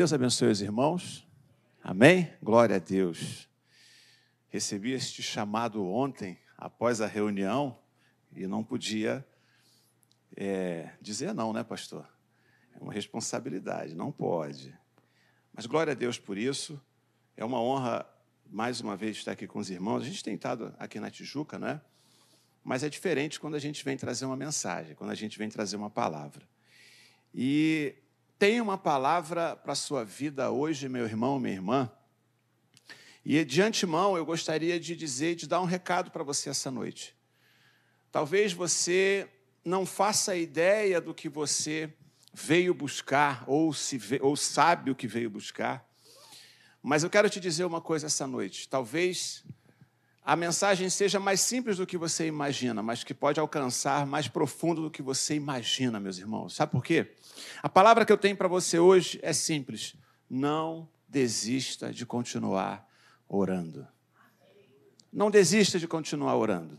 Deus abençoe os irmãos. Amém? Glória a Deus. Recebi este chamado ontem, após a reunião, e não podia é, dizer não, né, pastor? É uma responsabilidade, não pode. Mas glória a Deus por isso. É uma honra, mais uma vez, estar aqui com os irmãos. A gente tem estado aqui na Tijuca, né? Mas é diferente quando a gente vem trazer uma mensagem, quando a gente vem trazer uma palavra. E tem uma palavra para a sua vida hoje, meu irmão, minha irmã. E de antemão eu gostaria de dizer, de dar um recado para você essa noite. Talvez você não faça ideia do que você veio buscar ou, se, ou sabe o que veio buscar. Mas eu quero te dizer uma coisa essa noite. Talvez a mensagem seja mais simples do que você imagina, mas que pode alcançar mais profundo do que você imagina, meus irmãos. Sabe por quê? A palavra que eu tenho para você hoje é simples. Não desista de continuar orando. Não desista de continuar orando.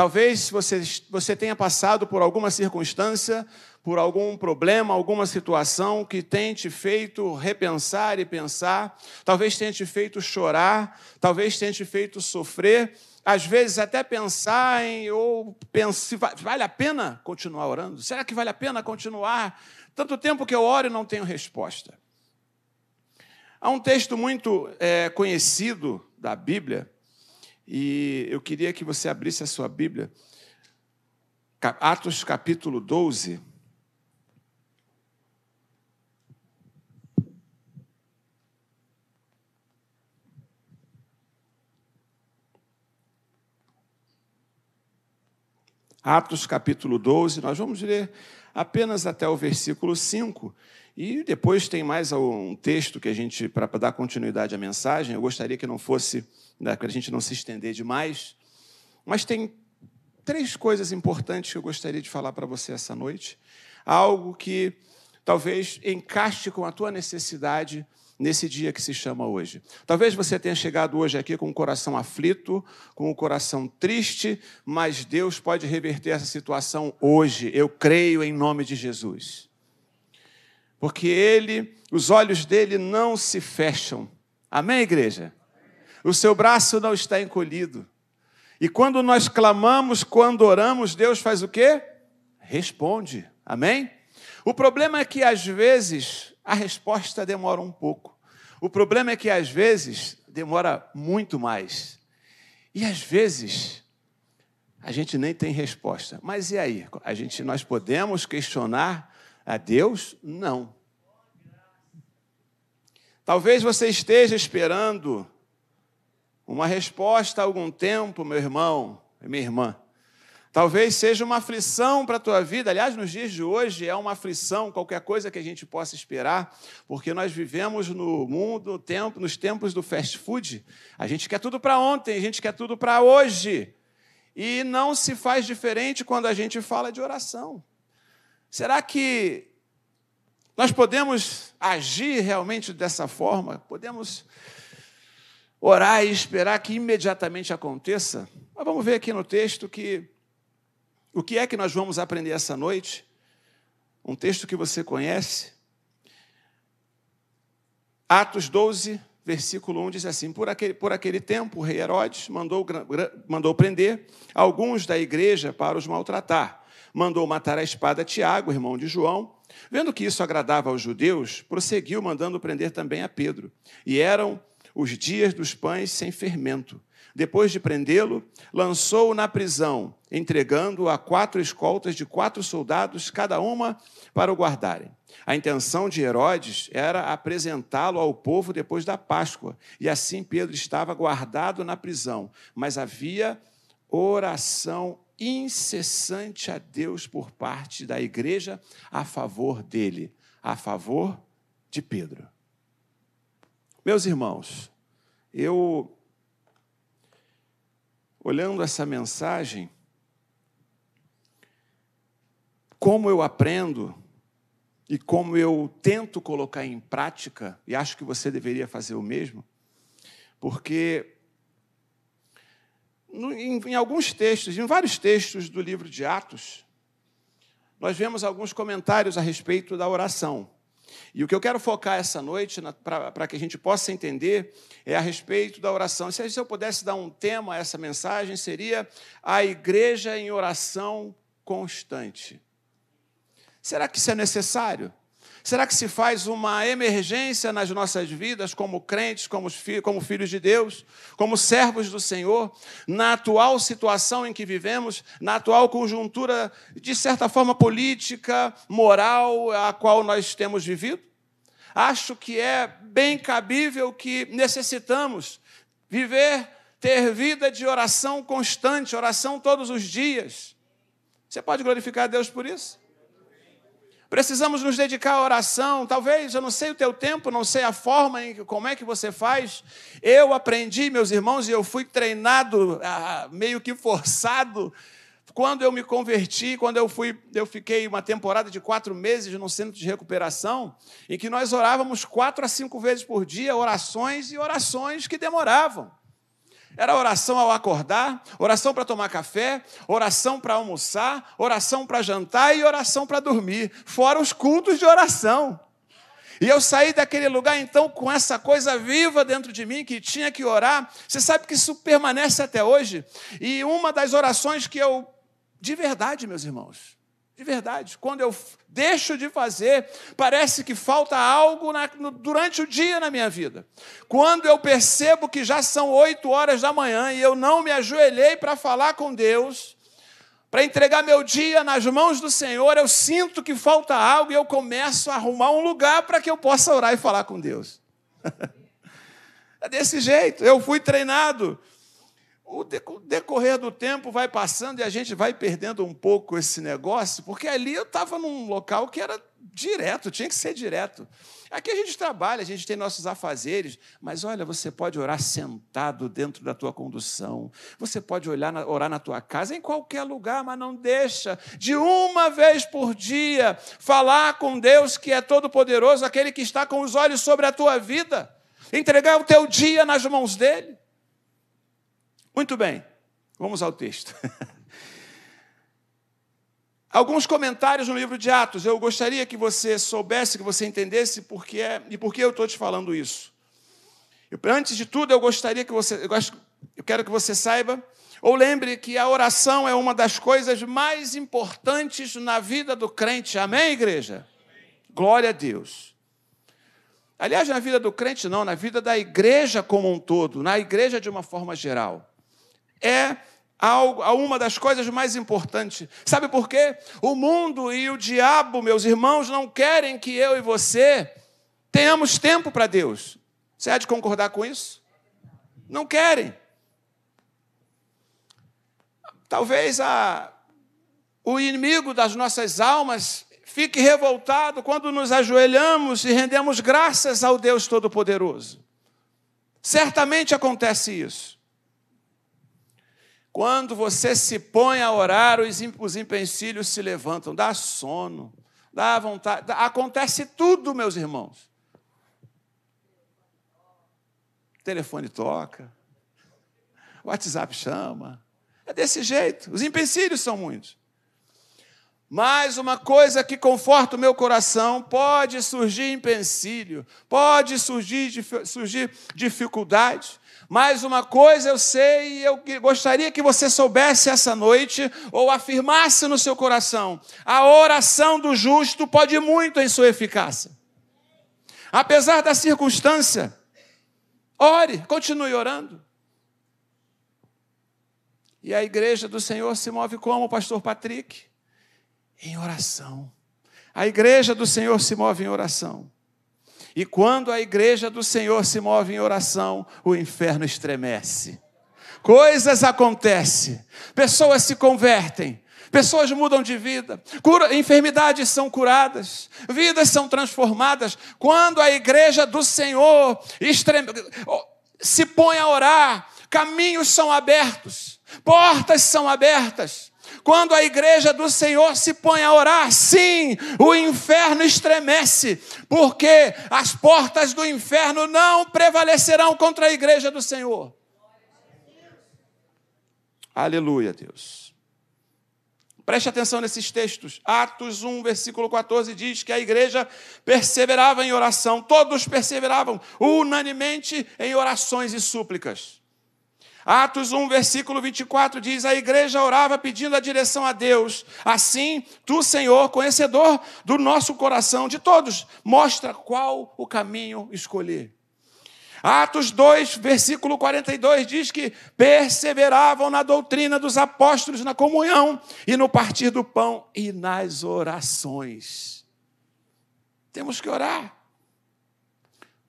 Talvez você, você tenha passado por alguma circunstância, por algum problema, alguma situação que tenha te feito repensar e pensar, talvez tenha te feito chorar, talvez tenha te feito sofrer, às vezes até pensar em, ou pense, vale a pena continuar orando? Será que vale a pena continuar? Tanto tempo que eu oro e não tenho resposta. Há um texto muito é, conhecido da Bíblia, e eu queria que você abrisse a sua Bíblia, Atos capítulo 12. Atos capítulo 12, nós vamos ler apenas até o versículo 5. E depois tem mais um texto que a gente, para dar continuidade à mensagem, eu gostaria que não fosse né, para a gente não se estender demais. Mas tem três coisas importantes que eu gostaria de falar para você essa noite. Algo que talvez encaixe com a tua necessidade nesse dia que se chama hoje. Talvez você tenha chegado hoje aqui com o coração aflito, com o coração triste, mas Deus pode reverter essa situação hoje. Eu creio em nome de Jesus. Porque ele, os olhos dele não se fecham. Amém, igreja? o seu braço não está encolhido. E quando nós clamamos, quando oramos, Deus faz o quê? Responde. Amém? O problema é que às vezes a resposta demora um pouco. O problema é que às vezes demora muito mais. E às vezes a gente nem tem resposta. Mas e aí? A gente nós podemos questionar a Deus? Não. Talvez você esteja esperando uma resposta há algum tempo, meu irmão minha irmã. Talvez seja uma aflição para a tua vida. Aliás, nos dias de hoje é uma aflição, qualquer coisa que a gente possa esperar, porque nós vivemos no mundo, tempo, nos tempos do fast food. A gente quer tudo para ontem, a gente quer tudo para hoje. E não se faz diferente quando a gente fala de oração. Será que nós podemos agir realmente dessa forma? Podemos orar e esperar que imediatamente aconteça. Mas vamos ver aqui no texto que o que é que nós vamos aprender essa noite? Um texto que você conhece. Atos 12, versículo 1 diz assim: Por aquele, por aquele tempo, o rei Herodes mandou, mandou prender alguns da igreja para os maltratar. Mandou matar a espada Tiago, irmão de João. Vendo que isso agradava aos judeus, prosseguiu mandando prender também a Pedro. E eram os dias dos pães sem fermento. Depois de prendê-lo, lançou-o na prisão, entregando-o a quatro escoltas de quatro soldados, cada uma para o guardarem. A intenção de Herodes era apresentá-lo ao povo depois da Páscoa, e assim Pedro estava guardado na prisão, mas havia oração incessante a Deus por parte da igreja a favor dele, a favor de Pedro. Meus irmãos, eu, olhando essa mensagem, como eu aprendo e como eu tento colocar em prática, e acho que você deveria fazer o mesmo, porque em, em alguns textos, em vários textos do livro de Atos, nós vemos alguns comentários a respeito da oração. E o que eu quero focar essa noite, para que a gente possa entender, é a respeito da oração. Se eu pudesse dar um tema a essa mensagem, seria a igreja em oração constante. Será que isso é necessário? Será que se faz uma emergência nas nossas vidas, como crentes, como, como filhos de Deus, como servos do Senhor, na atual situação em que vivemos, na atual conjuntura, de certa forma, política, moral, a qual nós temos vivido? Acho que é bem cabível que necessitamos viver, ter vida de oração constante, oração todos os dias. Você pode glorificar a Deus por isso? Precisamos nos dedicar à oração. Talvez, eu não sei o teu tempo, não sei a forma, em, como é que você faz. Eu aprendi, meus irmãos, e eu fui treinado, ah, meio que forçado. Quando eu me converti, quando eu fui, eu fiquei uma temporada de quatro meses no centro de recuperação, em que nós orávamos quatro a cinco vezes por dia, orações e orações que demoravam. Era oração ao acordar, oração para tomar café, oração para almoçar, oração para jantar e oração para dormir, fora os cultos de oração. E eu saí daquele lugar então com essa coisa viva dentro de mim que tinha que orar. Você sabe que isso permanece até hoje. E uma das orações que eu, de verdade, meus irmãos, de verdade. Quando eu deixo de fazer, parece que falta algo na, no, durante o dia na minha vida. Quando eu percebo que já são oito horas da manhã e eu não me ajoelhei para falar com Deus, para entregar meu dia nas mãos do Senhor, eu sinto que falta algo e eu começo a arrumar um lugar para que eu possa orar e falar com Deus. é desse jeito. Eu fui treinado o decorrer do tempo vai passando e a gente vai perdendo um pouco esse negócio, porque ali eu estava num local que era direto, tinha que ser direto. Aqui a gente trabalha, a gente tem nossos afazeres, mas olha, você pode orar sentado dentro da tua condução, você pode olhar, orar na tua casa, em qualquer lugar, mas não deixa de uma vez por dia falar com Deus que é todo-poderoso, aquele que está com os olhos sobre a tua vida, entregar o teu dia nas mãos dele. Muito bem, vamos ao texto. Alguns comentários no livro de Atos. Eu gostaria que você soubesse, que você entendesse por que é, e por que eu estou te falando isso. Eu, antes de tudo, eu gostaria que você. Eu, gosto, eu quero que você saiba, ou lembre que a oração é uma das coisas mais importantes na vida do crente. Amém, igreja? Glória a Deus. Aliás, na vida do crente, não, na vida da igreja como um todo, na igreja de uma forma geral é algo, uma das coisas mais importantes. Sabe por quê? O mundo e o diabo, meus irmãos, não querem que eu e você tenhamos tempo para Deus. Você há de concordar com isso? Não querem. Talvez a, o inimigo das nossas almas fique revoltado quando nos ajoelhamos e rendemos graças ao Deus Todo-Poderoso. Certamente acontece isso. Quando você se põe a orar, os empecilhos se levantam, dá sono, dá vontade, acontece tudo, meus irmãos. O telefone toca, o WhatsApp chama. É desse jeito. Os empecilhos são muitos. Mas uma coisa que conforta o meu coração, pode surgir empecilho, pode surgir, surgir dificuldade, mas uma coisa eu sei e eu gostaria que você soubesse essa noite, ou afirmasse no seu coração: a oração do justo pode muito em sua eficácia. Apesar da circunstância, ore, continue orando. E a igreja do Senhor se move como, pastor Patrick? Em oração. A igreja do Senhor se move em oração. E quando a igreja do Senhor se move em oração, o inferno estremece. Coisas acontecem, pessoas se convertem, pessoas mudam de vida, cura, enfermidades são curadas, vidas são transformadas. Quando a igreja do Senhor estreme, se põe a orar, caminhos são abertos, portas são abertas. Quando a igreja do Senhor se põe a orar, sim, o inferno estremece, porque as portas do inferno não prevalecerão contra a igreja do Senhor. Aleluia, Deus. Preste atenção nesses textos. Atos 1, versículo 14 diz que a igreja perseverava em oração, todos perseveravam unanimemente em orações e súplicas. Atos 1, versículo 24 diz: A igreja orava pedindo a direção a Deus. Assim, tu, Senhor, conhecedor do nosso coração, de todos, mostra qual o caminho escolher. Atos 2, versículo 42 diz que perseveravam na doutrina dos apóstolos, na comunhão e no partir do pão e nas orações. Temos que orar.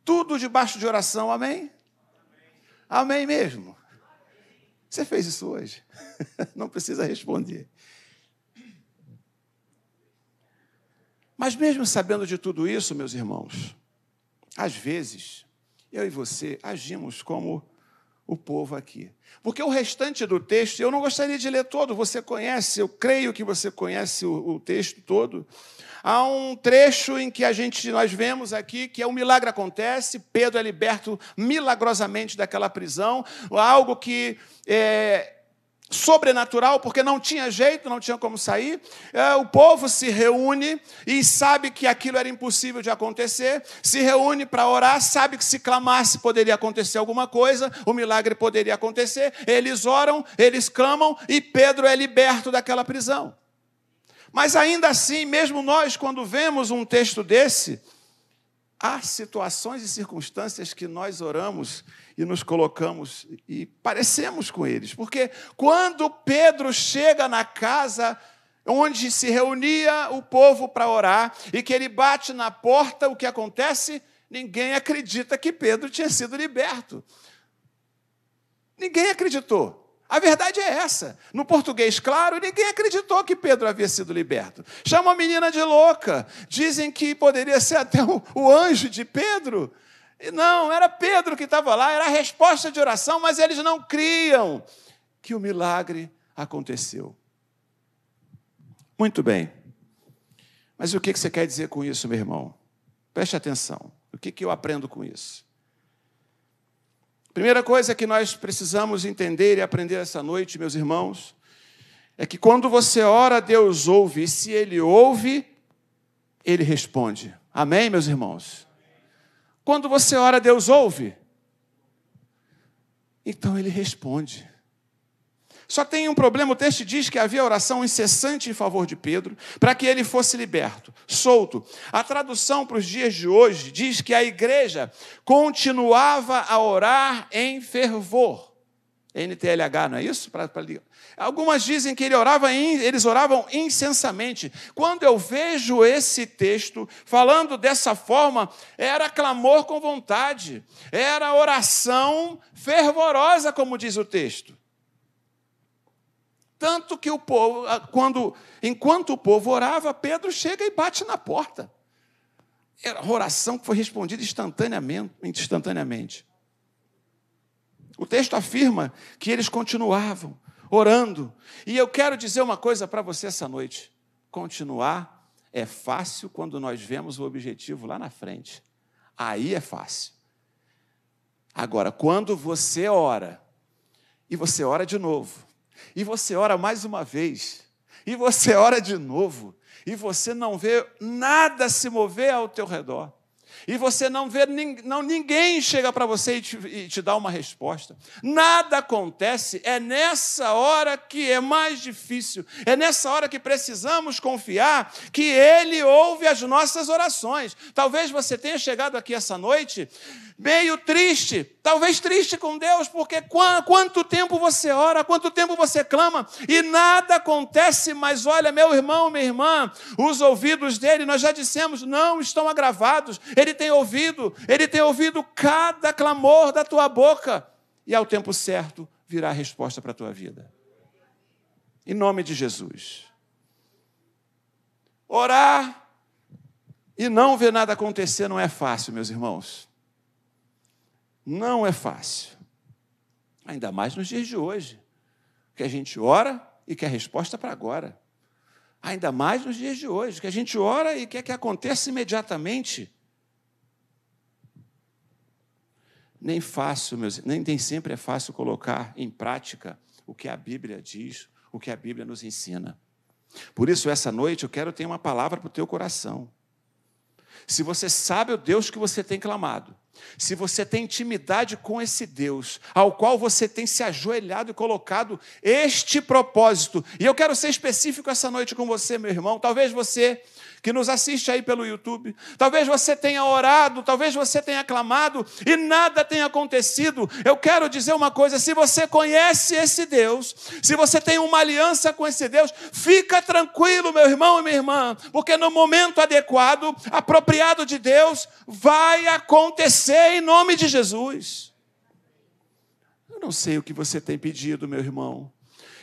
Tudo debaixo de oração, amém? Amém, mesmo. Você fez isso hoje? Não precisa responder. Mas mesmo sabendo de tudo isso, meus irmãos, às vezes eu e você agimos como o povo aqui. Porque o restante do texto, eu não gostaria de ler todo, você conhece, eu creio que você conhece o, o texto todo. Há um trecho em que a gente nós vemos aqui que é um milagre acontece, Pedro é liberto milagrosamente daquela prisão, algo que é, sobrenatural, porque não tinha jeito, não tinha como sair. É, o povo se reúne e sabe que aquilo era impossível de acontecer, se reúne para orar, sabe que se clamasse poderia acontecer alguma coisa, o milagre poderia acontecer. Eles oram, eles clamam e Pedro é liberto daquela prisão. Mas ainda assim, mesmo nós, quando vemos um texto desse, há situações e circunstâncias que nós oramos e nos colocamos e parecemos com eles. Porque quando Pedro chega na casa onde se reunia o povo para orar e que ele bate na porta, o que acontece? Ninguém acredita que Pedro tinha sido liberto. Ninguém acreditou. A verdade é essa. No português, claro, ninguém acreditou que Pedro havia sido liberto. Chama a menina de louca. Dizem que poderia ser até o, o anjo de Pedro. Não, era Pedro que estava lá, era a resposta de oração, mas eles não criam que o milagre aconteceu. Muito bem. Mas o que você quer dizer com isso, meu irmão? Preste atenção. O que eu aprendo com isso? Primeira coisa que nós precisamos entender e aprender essa noite, meus irmãos, é que quando você ora, Deus ouve, e se Ele ouve, Ele responde. Amém, meus irmãos? Quando você ora, Deus ouve. Então ele responde. Só tem um problema: o texto diz que havia oração incessante em favor de Pedro, para que ele fosse liberto, solto. A tradução para os dias de hoje diz que a igreja continuava a orar em fervor. NTLH, não é isso? Pra... Algumas dizem que ele orava eles oravam incensamente. Quando eu vejo esse texto falando dessa forma, era clamor com vontade, era oração fervorosa, como diz o texto. Tanto que o povo, quando, enquanto o povo orava, Pedro chega e bate na porta. Era oração que foi respondida instantaneamente. instantaneamente. O texto afirma que eles continuavam orando. E eu quero dizer uma coisa para você essa noite: continuar é fácil quando nós vemos o objetivo lá na frente. Aí é fácil. Agora, quando você ora, e você ora de novo, e você ora mais uma vez, e você ora de novo, e você não vê nada se mover ao teu redor, e você não vê, não, ninguém chega para você e te, e te dá uma resposta. Nada acontece, é nessa hora que é mais difícil, é nessa hora que precisamos confiar que Ele ouve as nossas orações. Talvez você tenha chegado aqui essa noite meio triste, talvez triste com Deus, porque quanto tempo você ora, quanto tempo você clama e nada acontece, mas olha, meu irmão, minha irmã, os ouvidos dele, nós já dissemos, não estão agravados, ele tem ouvido, ele tem ouvido cada clamor da tua boca e ao tempo certo virá a resposta para a tua vida. Em nome de Jesus. Orar e não ver nada acontecer não é fácil, meus irmãos. Não é fácil. Ainda mais nos dias de hoje, que a gente ora e quer resposta para agora. Ainda mais nos dias de hoje, que a gente ora e quer que aconteça imediatamente. Nem fácil, meus, nem, nem sempre é fácil colocar em prática o que a Bíblia diz, o que a Bíblia nos ensina. Por isso, essa noite, eu quero ter uma palavra para o teu coração. Se você sabe o Deus que você tem clamado, se você tem intimidade com esse Deus, ao qual você tem se ajoelhado e colocado este propósito, e eu quero ser específico essa noite com você, meu irmão. Talvez você que nos assiste aí pelo YouTube. Talvez você tenha orado, talvez você tenha clamado e nada tenha acontecido. Eu quero dizer uma coisa: se você conhece esse Deus, se você tem uma aliança com esse Deus, fica tranquilo, meu irmão e minha irmã, porque no momento adequado, apropriado de Deus, vai acontecer em nome de Jesus. Eu não sei o que você tem pedido, meu irmão.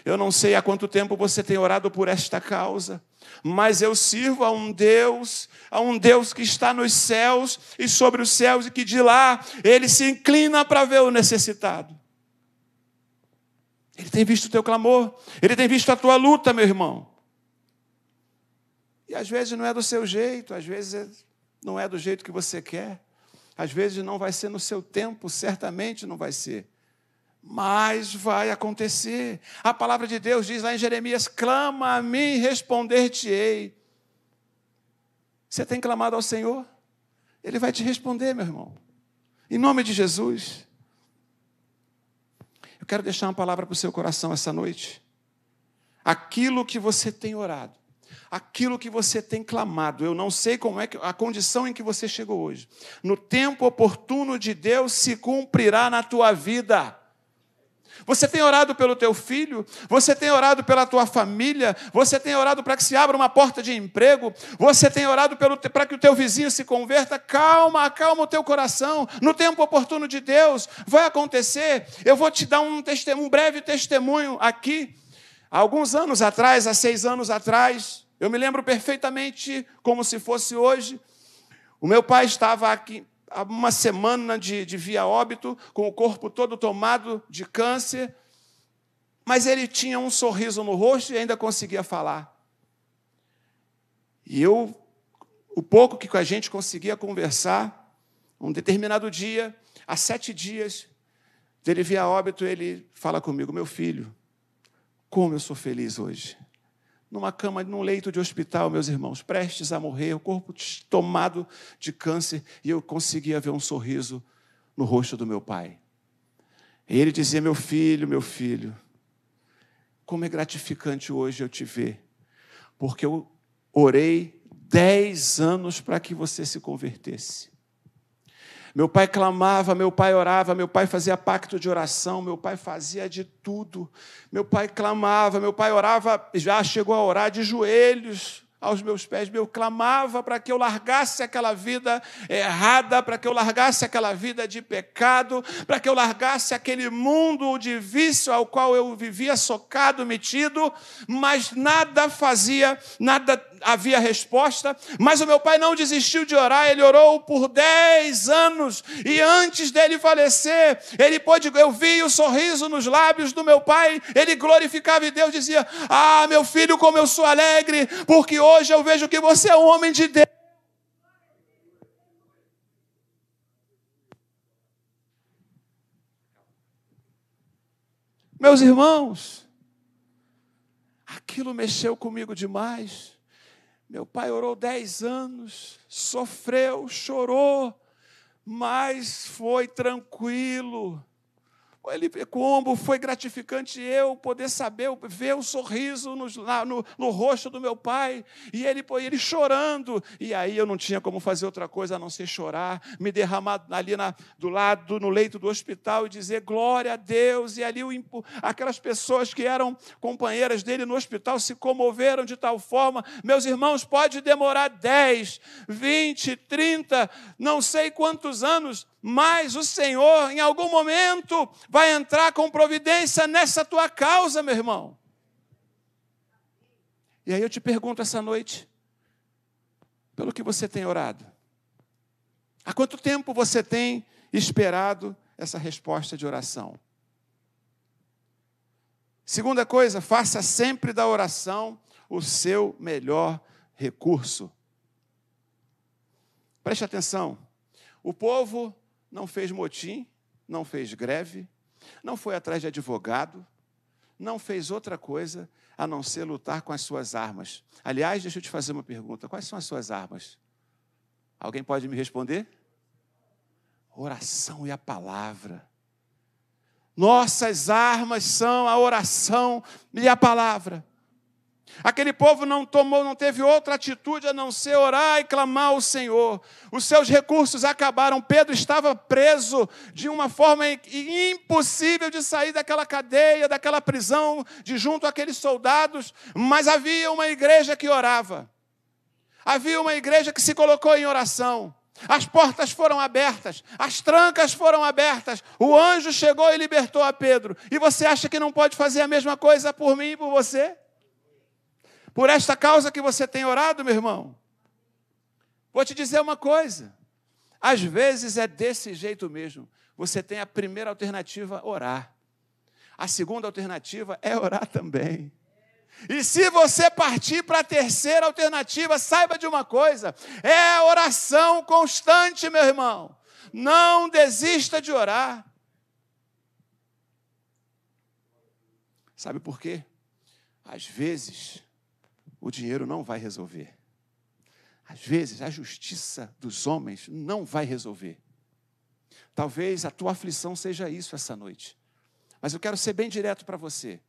Eu não sei há quanto tempo você tem orado por esta causa mas eu sirvo a um Deus, a um Deus que está nos céus e sobre os céus e que de lá ele se inclina para ver o necessitado. Ele tem visto o teu clamor, ele tem visto a tua luta, meu irmão. E às vezes não é do seu jeito, às vezes não é do jeito que você quer, às vezes não vai ser no seu tempo, certamente não vai ser mas vai acontecer. A palavra de Deus diz lá em Jeremias: clama a mim responder-te-ei. Você tem clamado ao Senhor? Ele vai te responder, meu irmão. Em nome de Jesus. Eu quero deixar uma palavra para o seu coração essa noite. Aquilo que você tem orado, aquilo que você tem clamado, eu não sei como é que, a condição em que você chegou hoje. No tempo oportuno de Deus se cumprirá na tua vida. Você tem orado pelo teu filho? Você tem orado pela tua família? Você tem orado para que se abra uma porta de emprego? Você tem orado para que o teu vizinho se converta? Calma, acalma o teu coração. No tempo oportuno de Deus, vai acontecer. Eu vou te dar um, um breve testemunho aqui. Alguns anos atrás, há seis anos atrás, eu me lembro perfeitamente como se fosse hoje. O meu pai estava aqui, uma semana de, de via óbito, com o corpo todo tomado de câncer, mas ele tinha um sorriso no rosto e ainda conseguia falar. E eu, o pouco que a gente conseguia conversar, um determinado dia, há sete dias dele via óbito, ele fala comigo, meu filho, como eu sou feliz hoje numa cama, num leito de hospital, meus irmãos, prestes a morrer, o corpo tomado de câncer, e eu conseguia ver um sorriso no rosto do meu pai. E ele dizia: Meu filho, meu filho, como é gratificante hoje eu te ver, porque eu orei dez anos para que você se convertesse. Meu pai clamava, meu pai orava, meu pai fazia pacto de oração, meu pai fazia de tudo. Meu pai clamava, meu pai orava, já chegou a orar de joelhos aos meus pés, eu clamava para que eu largasse aquela vida errada, para que eu largasse aquela vida de pecado, para que eu largasse aquele mundo de vício ao qual eu vivia socado, metido, mas nada fazia, nada havia resposta, mas o meu pai não desistiu de orar, ele orou por dez anos, e antes dele falecer, ele pôde, eu vi o sorriso nos lábios do meu pai, ele glorificava e Deus dizia: Ah, meu filho, como eu sou alegre, porque hoje eu vejo que você é um homem de Deus. Meus irmãos, aquilo mexeu comigo demais. Meu pai orou dez anos, sofreu, chorou, mas foi tranquilo ele, como foi gratificante eu poder saber, ver o sorriso no, no, no, rosto do meu pai, e ele, ele chorando, e aí eu não tinha como fazer outra coisa a não ser chorar, me derramar ali na, do lado, no leito do hospital e dizer glória a Deus, e ali o, aquelas pessoas que eram companheiras dele no hospital se comoveram de tal forma, meus irmãos, pode demorar 10, 20, 30, não sei quantos anos, mas o Senhor, em algum momento, vai entrar com providência nessa tua causa, meu irmão. E aí eu te pergunto essa noite, pelo que você tem orado? Há quanto tempo você tem esperado essa resposta de oração? Segunda coisa, faça sempre da oração o seu melhor recurso. Preste atenção. O povo não fez motim, não fez greve, não foi atrás de advogado, não fez outra coisa a não ser lutar com as suas armas. Aliás, deixa eu te fazer uma pergunta: quais são as suas armas? Alguém pode me responder? Oração e a palavra. Nossas armas são a oração e a palavra. Aquele povo não tomou, não teve outra atitude a não ser orar e clamar ao Senhor. Os seus recursos acabaram. Pedro estava preso de uma forma impossível de sair daquela cadeia, daquela prisão, de junto àqueles soldados, mas havia uma igreja que orava. Havia uma igreja que se colocou em oração. As portas foram abertas, as trancas foram abertas. O anjo chegou e libertou a Pedro. E você acha que não pode fazer a mesma coisa por mim e por você? Por esta causa que você tem orado, meu irmão? Vou te dizer uma coisa. Às vezes é desse jeito mesmo. Você tem a primeira alternativa, orar. A segunda alternativa é orar também. E se você partir para a terceira alternativa, saiba de uma coisa: é oração constante, meu irmão. Não desista de orar. Sabe por quê? Às vezes, o dinheiro não vai resolver. Às vezes, a justiça dos homens não vai resolver. Talvez a tua aflição seja isso essa noite. Mas eu quero ser bem direto para você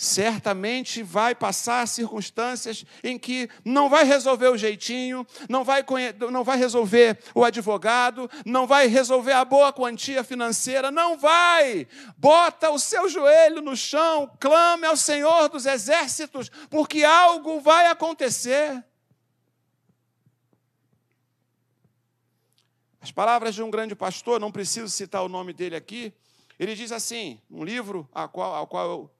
certamente vai passar circunstâncias em que não vai resolver o jeitinho, não vai, não vai resolver o advogado, não vai resolver a boa quantia financeira, não vai. Bota o seu joelho no chão, clame ao Senhor dos exércitos, porque algo vai acontecer. As palavras de um grande pastor, não preciso citar o nome dele aqui, ele diz assim, um livro ao qual, ao qual eu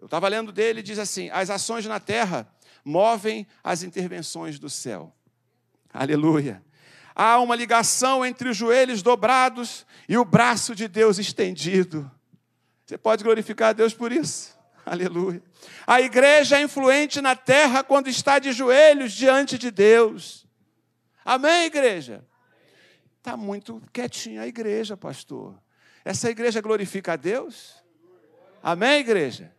eu estava lendo dele, diz assim: as ações na terra movem as intervenções do céu. Aleluia. Há uma ligação entre os joelhos dobrados e o braço de Deus estendido. Você pode glorificar a Deus por isso. Aleluia. A igreja é influente na terra quando está de joelhos diante de Deus. Amém, igreja? Está muito quietinha a igreja, pastor. Essa igreja glorifica a Deus? Amém, igreja?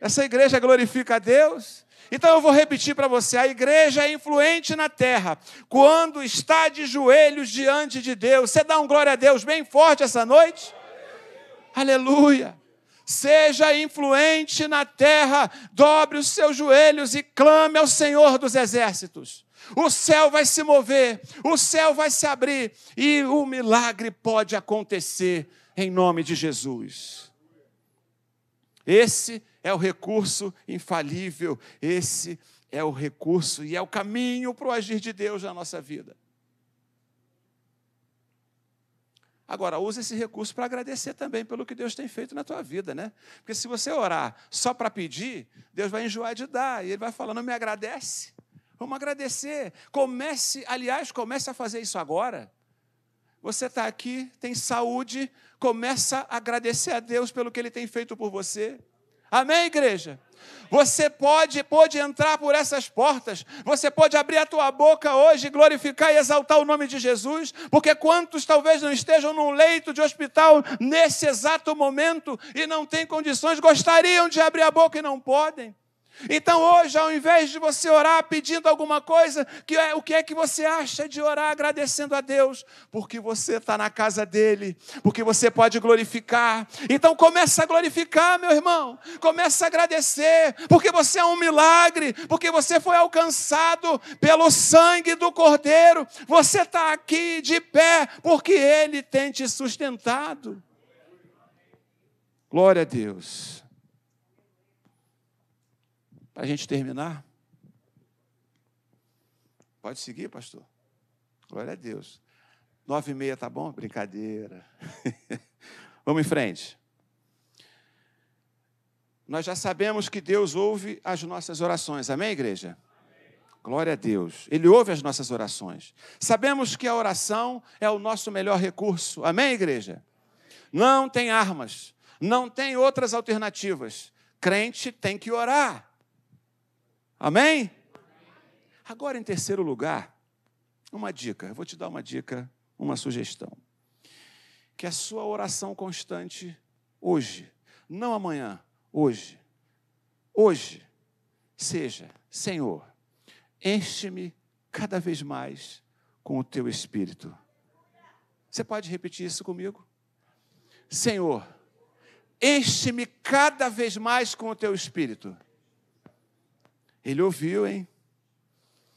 Essa igreja glorifica a Deus? Então eu vou repetir para você: a igreja é influente na terra quando está de joelhos diante de Deus. Você dá um glória a Deus bem forte essa noite? Aleluia. Seja influente na terra, dobre os seus joelhos e clame ao Senhor dos exércitos. O céu vai se mover, o céu vai se abrir e o milagre pode acontecer em nome de Jesus. Esse é o recurso infalível, esse é o recurso e é o caminho para o agir de Deus na nossa vida. Agora, use esse recurso para agradecer também pelo que Deus tem feito na tua vida, né? Porque se você orar só para pedir, Deus vai enjoar de dar, e Ele vai falar: não me agradece. Vamos agradecer. Comece, aliás, comece a fazer isso agora. Você está aqui, tem saúde, começa a agradecer a Deus pelo que Ele tem feito por você. Amém, igreja? Você pode, pode entrar por essas portas, você pode abrir a tua boca hoje, glorificar e exaltar o nome de Jesus, porque quantos talvez não estejam num leito de hospital nesse exato momento e não têm condições, gostariam de abrir a boca e não podem. Então hoje, ao invés de você orar pedindo alguma coisa, que é, o que é que você acha de orar agradecendo a Deus? Porque você está na casa dele, porque você pode glorificar. Então começa a glorificar, meu irmão. Começa a agradecer, porque você é um milagre, porque você foi alcançado pelo sangue do Cordeiro. Você está aqui de pé, porque ele tem te sustentado. Glória a Deus. Para a gente terminar. Pode seguir, pastor? Glória a Deus. Nove e meia, tá bom? Brincadeira. Vamos em frente. Nós já sabemos que Deus ouve as nossas orações. Amém, igreja? Glória a Deus. Ele ouve as nossas orações. Sabemos que a oração é o nosso melhor recurso. Amém, igreja? Não tem armas. Não tem outras alternativas. Crente tem que orar. Amém? Agora, em terceiro lugar, uma dica. Eu vou te dar uma dica, uma sugestão. Que a sua oração constante hoje, não amanhã, hoje, hoje, seja, Senhor, enche-me cada vez mais com o teu espírito. Você pode repetir isso comigo? Senhor, enche-me cada vez mais com o teu espírito. Ele ouviu, hein?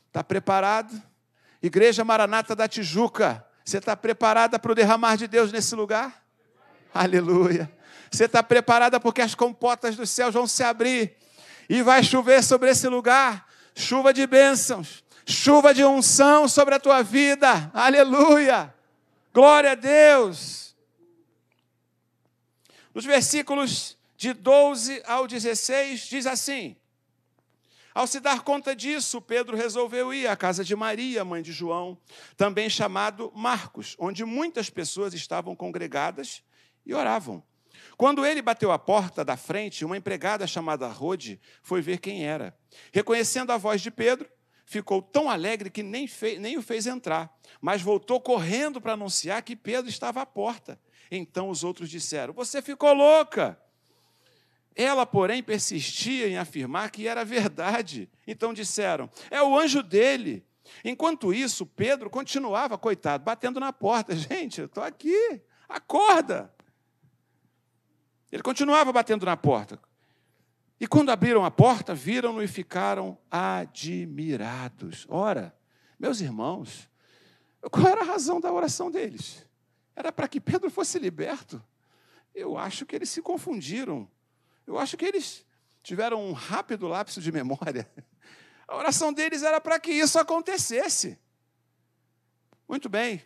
Está preparado? Igreja Maranata da Tijuca, você está preparada para o derramar de Deus nesse lugar? Aleluia. Você está preparada porque as compotas dos céus vão se abrir e vai chover sobre esse lugar chuva de bênçãos, chuva de unção sobre a tua vida. Aleluia. Glória a Deus. Nos versículos de 12 ao 16 diz assim: ao se dar conta disso, Pedro resolveu ir à casa de Maria, mãe de João, também chamado Marcos, onde muitas pessoas estavam congregadas e oravam. Quando ele bateu a porta da frente, uma empregada chamada Rode foi ver quem era. Reconhecendo a voz de Pedro, ficou tão alegre que nem, fez, nem o fez entrar, mas voltou correndo para anunciar que Pedro estava à porta. Então os outros disseram: Você ficou louca. Ela, porém, persistia em afirmar que era verdade. Então disseram: É o anjo dele. Enquanto isso, Pedro continuava, coitado, batendo na porta. Gente, eu estou aqui, acorda. Ele continuava batendo na porta. E quando abriram a porta, viram-no e ficaram admirados. Ora, meus irmãos, qual era a razão da oração deles? Era para que Pedro fosse liberto? Eu acho que eles se confundiram eu acho que eles tiveram um rápido lapso de memória. A oração deles era para que isso acontecesse. Muito bem.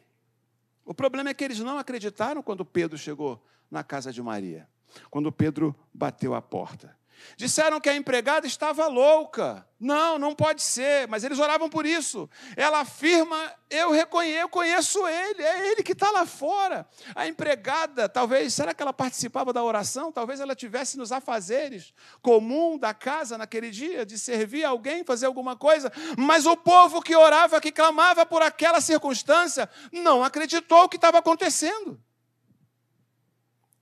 O problema é que eles não acreditaram quando Pedro chegou na casa de Maria, quando Pedro bateu a porta. Disseram que a empregada estava louca. Não, não pode ser, mas eles oravam por isso. Ela afirma: eu reconheço, eu conheço ele, é ele que está lá fora. A empregada, talvez, será que ela participava da oração? Talvez ela tivesse nos afazeres comum da casa naquele dia, de servir alguém, fazer alguma coisa. Mas o povo que orava, que clamava por aquela circunstância, não acreditou o que estava acontecendo.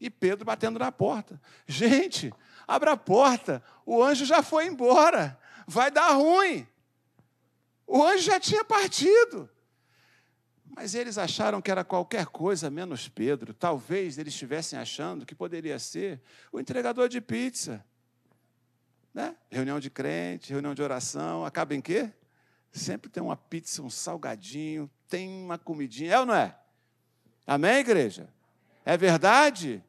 E Pedro batendo na porta. Gente, Abra a porta, o anjo já foi embora, vai dar ruim. O anjo já tinha partido. Mas eles acharam que era qualquer coisa menos Pedro. Talvez eles estivessem achando que poderia ser o entregador de pizza. Né? Reunião de crente, reunião de oração, acaba em quê? Sempre tem uma pizza, um salgadinho, tem uma comidinha. É ou não é? Amém, igreja? É verdade?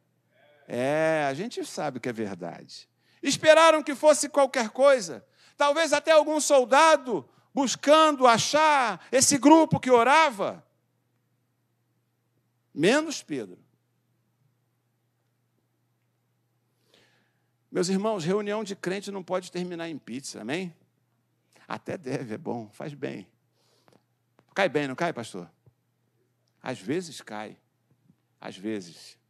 É, a gente sabe que é verdade. Esperaram que fosse qualquer coisa, talvez até algum soldado buscando achar esse grupo que orava. Menos Pedro. Meus irmãos, reunião de crente não pode terminar em pizza, amém? Até deve, é bom, faz bem. Cai bem, não cai, pastor? Às vezes cai, às vezes.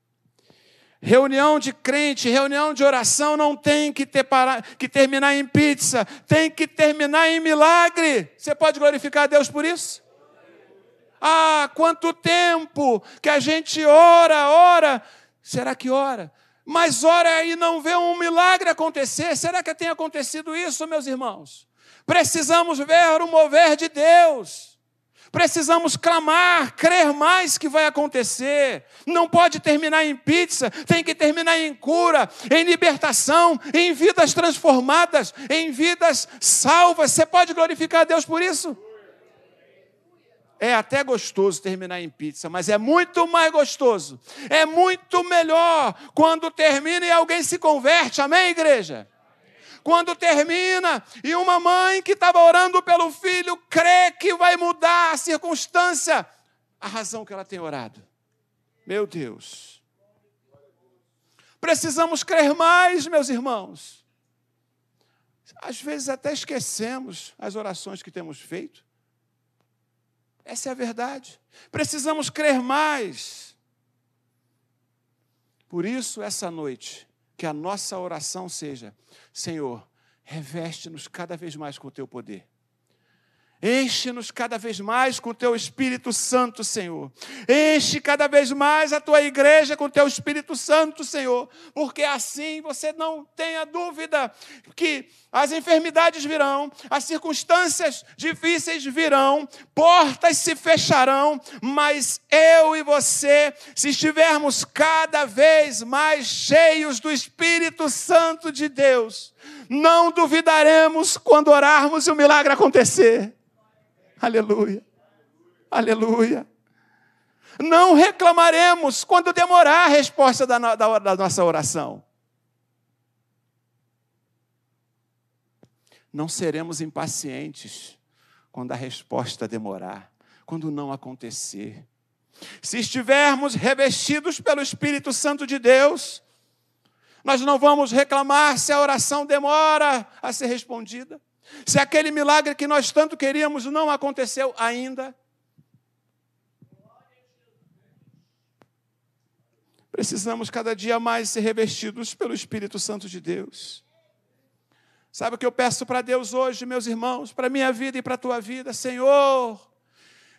Reunião de crente, reunião de oração não tem que, ter para, que terminar em pizza, tem que terminar em milagre. Você pode glorificar a Deus por isso? Ah, quanto tempo que a gente ora, ora. Será que ora? Mas ora e não vê um milagre acontecer. Será que tem acontecido isso, meus irmãos? Precisamos ver o mover de Deus. Precisamos clamar, crer mais que vai acontecer. Não pode terminar em pizza, tem que terminar em cura, em libertação, em vidas transformadas, em vidas salvas. Você pode glorificar a Deus por isso? É até gostoso terminar em pizza, mas é muito mais gostoso, é muito melhor quando termina e alguém se converte. Amém, igreja? Quando termina e uma mãe que estava orando pelo filho crê que vai mudar a circunstância, a razão que ela tem orado. Meu Deus. Precisamos crer mais, meus irmãos. Às vezes até esquecemos as orações que temos feito. Essa é a verdade. Precisamos crer mais. Por isso, essa noite, que a nossa oração seja: Senhor, reveste-nos cada vez mais com o teu poder. Enche-nos cada vez mais com o teu Espírito Santo, Senhor. Enche cada vez mais a tua igreja com o teu Espírito Santo, Senhor. Porque assim você não tenha dúvida que as enfermidades virão, as circunstâncias difíceis virão, portas se fecharão, mas eu e você, se estivermos cada vez mais cheios do Espírito Santo de Deus, não duvidaremos quando orarmos e o milagre acontecer. Aleluia. Aleluia. Não reclamaremos quando demorar a resposta da, da, da nossa oração. Não seremos impacientes quando a resposta demorar, quando não acontecer. Se estivermos revestidos pelo Espírito Santo de Deus, nós não vamos reclamar se a oração demora a ser respondida. Se aquele milagre que nós tanto queríamos não aconteceu ainda, precisamos cada dia mais ser revestidos pelo Espírito Santo de Deus. Sabe o que eu peço para Deus hoje, meus irmãos, para minha vida e para a tua vida? Senhor,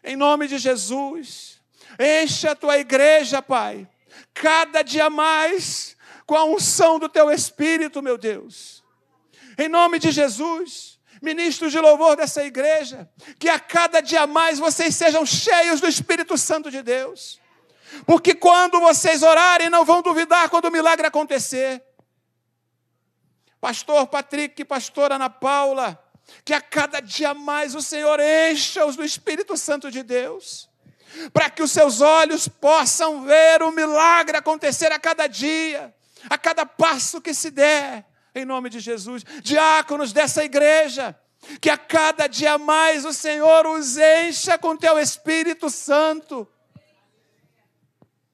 em nome de Jesus, enche a tua igreja, Pai, cada dia mais com a unção do teu Espírito, meu Deus. Em nome de Jesus ministros de louvor dessa igreja, que a cada dia mais vocês sejam cheios do Espírito Santo de Deus. Porque quando vocês orarem, não vão duvidar quando o milagre acontecer. Pastor Patrick, pastora Ana Paula, que a cada dia mais o Senhor encha-os do Espírito Santo de Deus, para que os seus olhos possam ver o milagre acontecer a cada dia, a cada passo que se der em nome de Jesus. Diáconos dessa igreja, que a cada dia mais o Senhor os encha com teu Espírito Santo.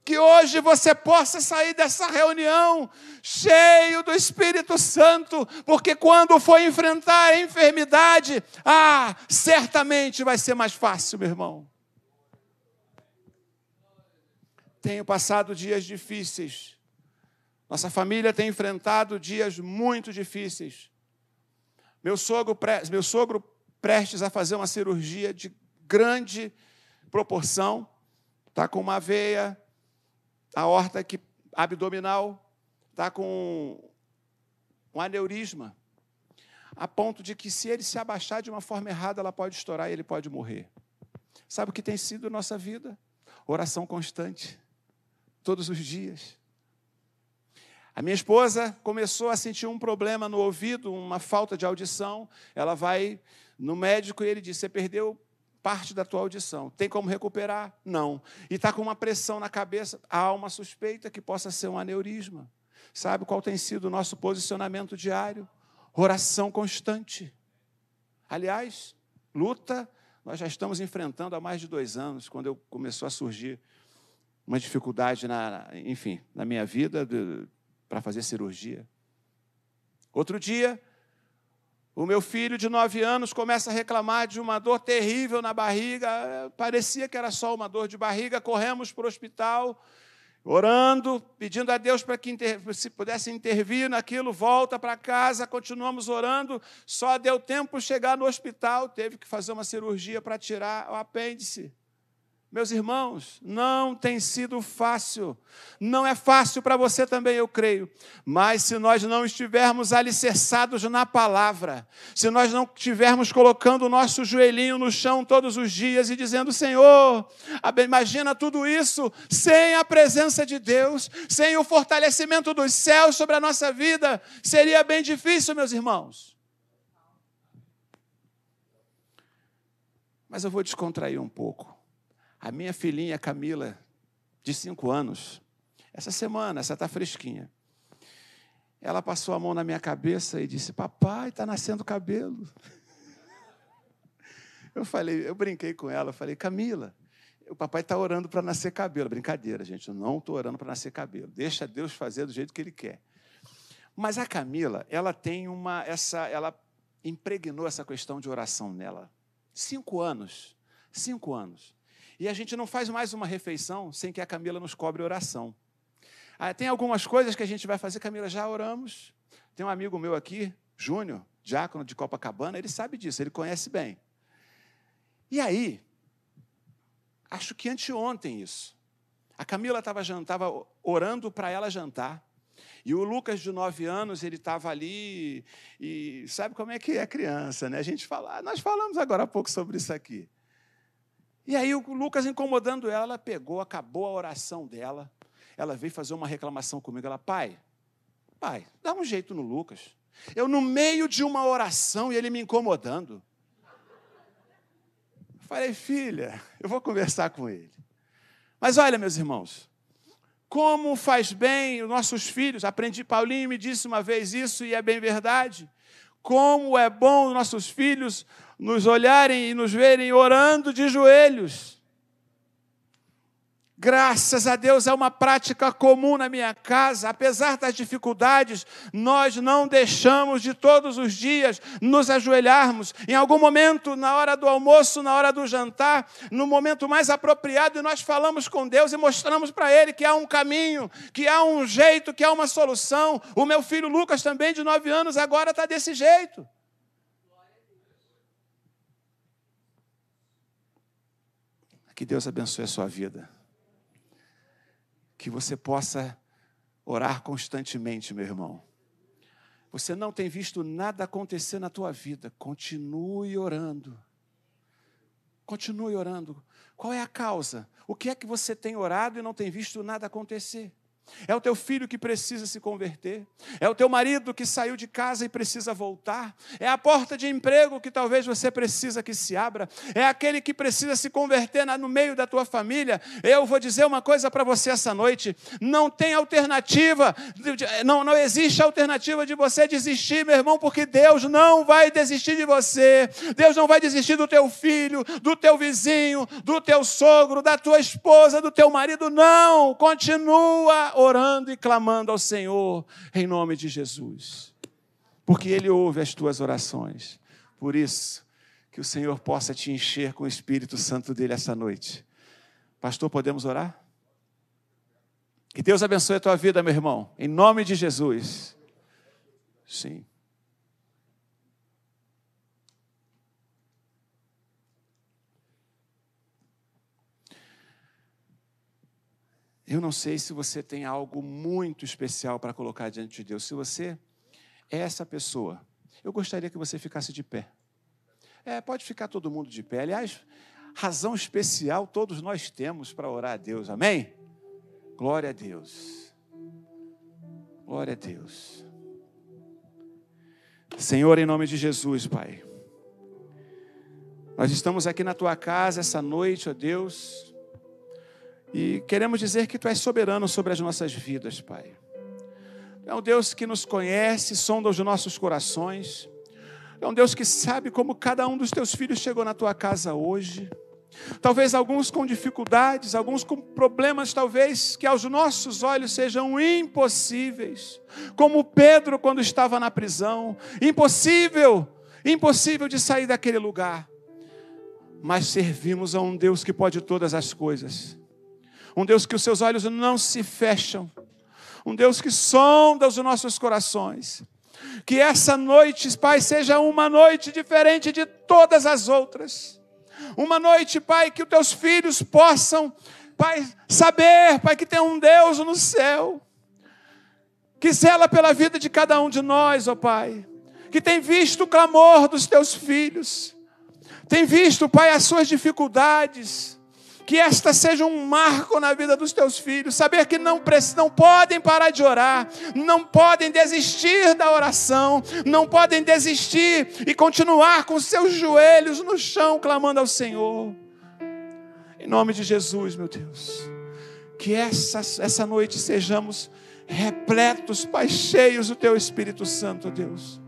Que hoje você possa sair dessa reunião cheio do Espírito Santo, porque quando for enfrentar a enfermidade, ah, certamente vai ser mais fácil, meu irmão. Tenho passado dias difíceis nossa família tem enfrentado dias muito difíceis. Meu sogro, meu sogro prestes a fazer uma cirurgia de grande proporção, está com uma veia, a horta que, abdominal, está com um aneurisma, a ponto de que se ele se abaixar de uma forma errada, ela pode estourar e ele pode morrer. Sabe o que tem sido nossa vida? Oração constante, todos os dias. A minha esposa começou a sentir um problema no ouvido, uma falta de audição. Ela vai no médico e ele diz: Você perdeu parte da tua audição. Tem como recuperar? Não. E está com uma pressão na cabeça. Há uma suspeita que possa ser um aneurisma. Sabe qual tem sido o nosso posicionamento diário? Oração constante. Aliás, luta nós já estamos enfrentando há mais de dois anos, quando eu começou a surgir uma dificuldade na, enfim, na minha vida, para fazer cirurgia. Outro dia, o meu filho de nove anos começa a reclamar de uma dor terrível na barriga. Parecia que era só uma dor de barriga. Corremos para o hospital, orando, pedindo a Deus para que se pudesse intervir naquilo. Volta para casa, continuamos orando. Só deu tempo chegar no hospital. Teve que fazer uma cirurgia para tirar o apêndice. Meus irmãos, não tem sido fácil. Não é fácil para você também, eu creio. Mas se nós não estivermos alicerçados na palavra, se nós não estivermos colocando o nosso joelhinho no chão todos os dias e dizendo: Senhor, imagina tudo isso sem a presença de Deus, sem o fortalecimento dos céus sobre a nossa vida, seria bem difícil, meus irmãos. Mas eu vou descontrair um pouco. A minha filhinha Camila, de cinco anos, essa semana, essa está fresquinha. Ela passou a mão na minha cabeça e disse: Papai, está nascendo cabelo. Eu falei, eu brinquei com ela, falei, Camila, o papai está orando para nascer cabelo. Brincadeira, gente, eu não estou orando para nascer cabelo. Deixa Deus fazer do jeito que Ele quer. Mas a Camila, ela tem uma, essa, ela impregnou essa questão de oração nela. Cinco anos, cinco anos. E a gente não faz mais uma refeição sem que a Camila nos cobre oração. Ah, tem algumas coisas que a gente vai fazer, Camila, já oramos. Tem um amigo meu aqui, Júnior, diácono de Copacabana, ele sabe disso, ele conhece bem. E aí, acho que anteontem isso. A Camila estava orando para ela jantar. E o Lucas, de nove anos, ele estava ali e sabe como é que é criança, né? A gente fala, ah, nós falamos agora há pouco sobre isso aqui. E aí o Lucas incomodando ela, ela pegou, acabou a oração dela. Ela veio fazer uma reclamação comigo. Ela, pai, pai, dá um jeito no Lucas. Eu no meio de uma oração e ele me incomodando. Falei, filha, eu vou conversar com ele. Mas olha, meus irmãos, como faz bem os nossos filhos. Aprendi, Paulinho me disse uma vez isso e é bem verdade. Como é bom os nossos filhos nos olharem e nos verem orando de joelhos. Graças a Deus é uma prática comum na minha casa. Apesar das dificuldades, nós não deixamos de todos os dias nos ajoelharmos. Em algum momento, na hora do almoço, na hora do jantar, no momento mais apropriado, nós falamos com Deus e mostramos para Ele que há um caminho, que há um jeito, que há uma solução. O meu filho Lucas, também de nove anos, agora está desse jeito. Que Deus abençoe a sua vida que você possa orar constantemente, meu irmão. Você não tem visto nada acontecer na tua vida, continue orando. Continue orando. Qual é a causa? O que é que você tem orado e não tem visto nada acontecer? É o teu filho que precisa se converter. É o teu marido que saiu de casa e precisa voltar. É a porta de emprego que talvez você precisa que se abra. É aquele que precisa se converter no meio da tua família. Eu vou dizer uma coisa para você essa noite: não tem alternativa, não, não existe alternativa de você desistir, meu irmão, porque Deus não vai desistir de você. Deus não vai desistir do teu filho, do teu vizinho, do teu sogro, da tua esposa, do teu marido. Não, continua orando e clamando ao Senhor em nome de Jesus. Porque Ele ouve as tuas orações. Por isso, que o Senhor possa te encher com o Espírito Santo dele essa noite. Pastor, podemos orar? Que Deus abençoe a tua vida, meu irmão, em nome de Jesus. Sim. Eu não sei se você tem algo muito especial para colocar diante de Deus. Se você é essa pessoa, eu gostaria que você ficasse de pé. É, pode ficar todo mundo de pé. Aliás, razão especial todos nós temos para orar a Deus. Amém? Glória a Deus. Glória a Deus. Senhor, em nome de Jesus, Pai. Nós estamos aqui na tua casa essa noite, ó Deus e queremos dizer que Tu és soberano sobre as nossas vidas, Pai. É um Deus que nos conhece, sonda os nossos corações. É um Deus que sabe como cada um dos teus filhos chegou na tua casa hoje. Talvez alguns com dificuldades, alguns com problemas, talvez que aos nossos olhos sejam impossíveis. Como Pedro quando estava na prisão. Impossível, impossível de sair daquele lugar. Mas servimos a um Deus que pode todas as coisas um Deus que os seus olhos não se fecham, um Deus que sonda os nossos corações. Que essa noite, Pai, seja uma noite diferente de todas as outras. Uma noite, Pai, que os teus filhos possam, Pai, saber, Pai, que tem um Deus no céu, que zela pela vida de cada um de nós, ó Pai, que tem visto o clamor dos teus filhos, tem visto, Pai, as suas dificuldades, que esta seja um marco na vida dos teus filhos, saber que não, não podem parar de orar, não podem desistir da oração, não podem desistir e continuar com seus joelhos no chão clamando ao Senhor. Em nome de Jesus, meu Deus, que essa, essa noite sejamos repletos, Pai, cheios do Teu Espírito Santo, Deus.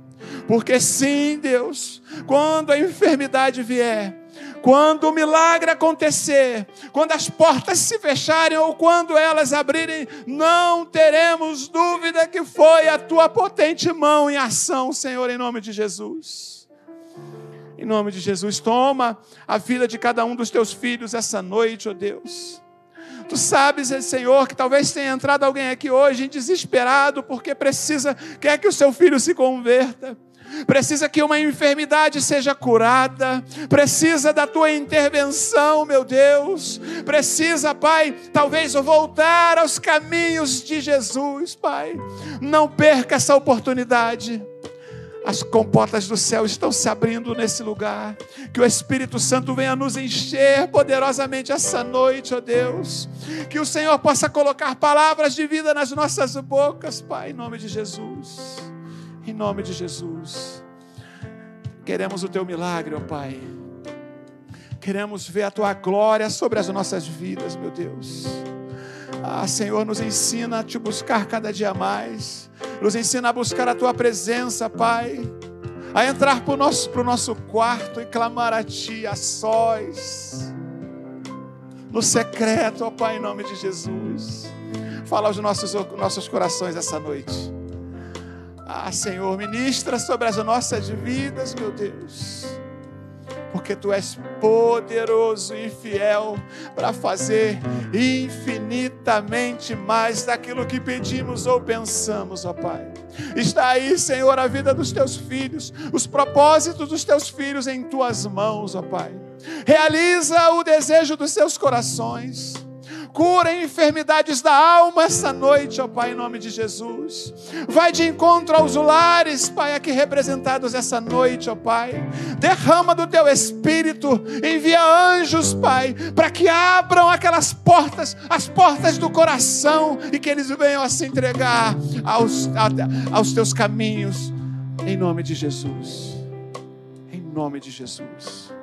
Porque sim, Deus, quando a enfermidade vier, quando o milagre acontecer, quando as portas se fecharem ou quando elas abrirem, não teremos dúvida que foi a tua potente mão em ação, Senhor, em nome de Jesus. Em nome de Jesus, toma a vida de cada um dos teus filhos essa noite, ó oh Deus. Tu sabes, Senhor, que talvez tenha entrado alguém aqui hoje desesperado porque precisa, quer que o seu filho se converta. Precisa que uma enfermidade seja curada, precisa da tua intervenção, meu Deus, precisa, Pai, talvez voltar aos caminhos de Jesus, Pai. Não perca essa oportunidade. As comportas do céu estão se abrindo nesse lugar. Que o Espírito Santo venha nos encher poderosamente essa noite, ó Deus. Que o Senhor possa colocar palavras de vida nas nossas bocas, Pai, em nome de Jesus. Em nome de Jesus. Queremos o teu milagre, ó Pai. Queremos ver a tua glória sobre as nossas vidas, meu Deus. Ah, Senhor, nos ensina a te buscar cada dia mais. Nos ensina a buscar a tua presença, Pai. A entrar para o nosso, nosso quarto e clamar a Ti a sós. No secreto, ó Pai, em nome de Jesus. Fala aos nossos, nossos corações essa noite. Ah, Senhor, ministra sobre as nossas vidas, meu Deus porque tu és poderoso e fiel para fazer infinitamente mais daquilo que pedimos ou pensamos, ó Pai. Está aí, Senhor, a vida dos teus filhos, os propósitos dos teus filhos em tuas mãos, ó Pai. Realiza o desejo dos seus corações Cura enfermidades da alma essa noite, ó Pai, em nome de Jesus. Vai de encontro aos lares, Pai, aqui representados essa noite, ó Pai. Derrama do teu espírito, envia anjos, Pai, para que abram aquelas portas, as portas do coração, e que eles venham a se entregar aos, a, aos teus caminhos, em nome de Jesus. Em nome de Jesus.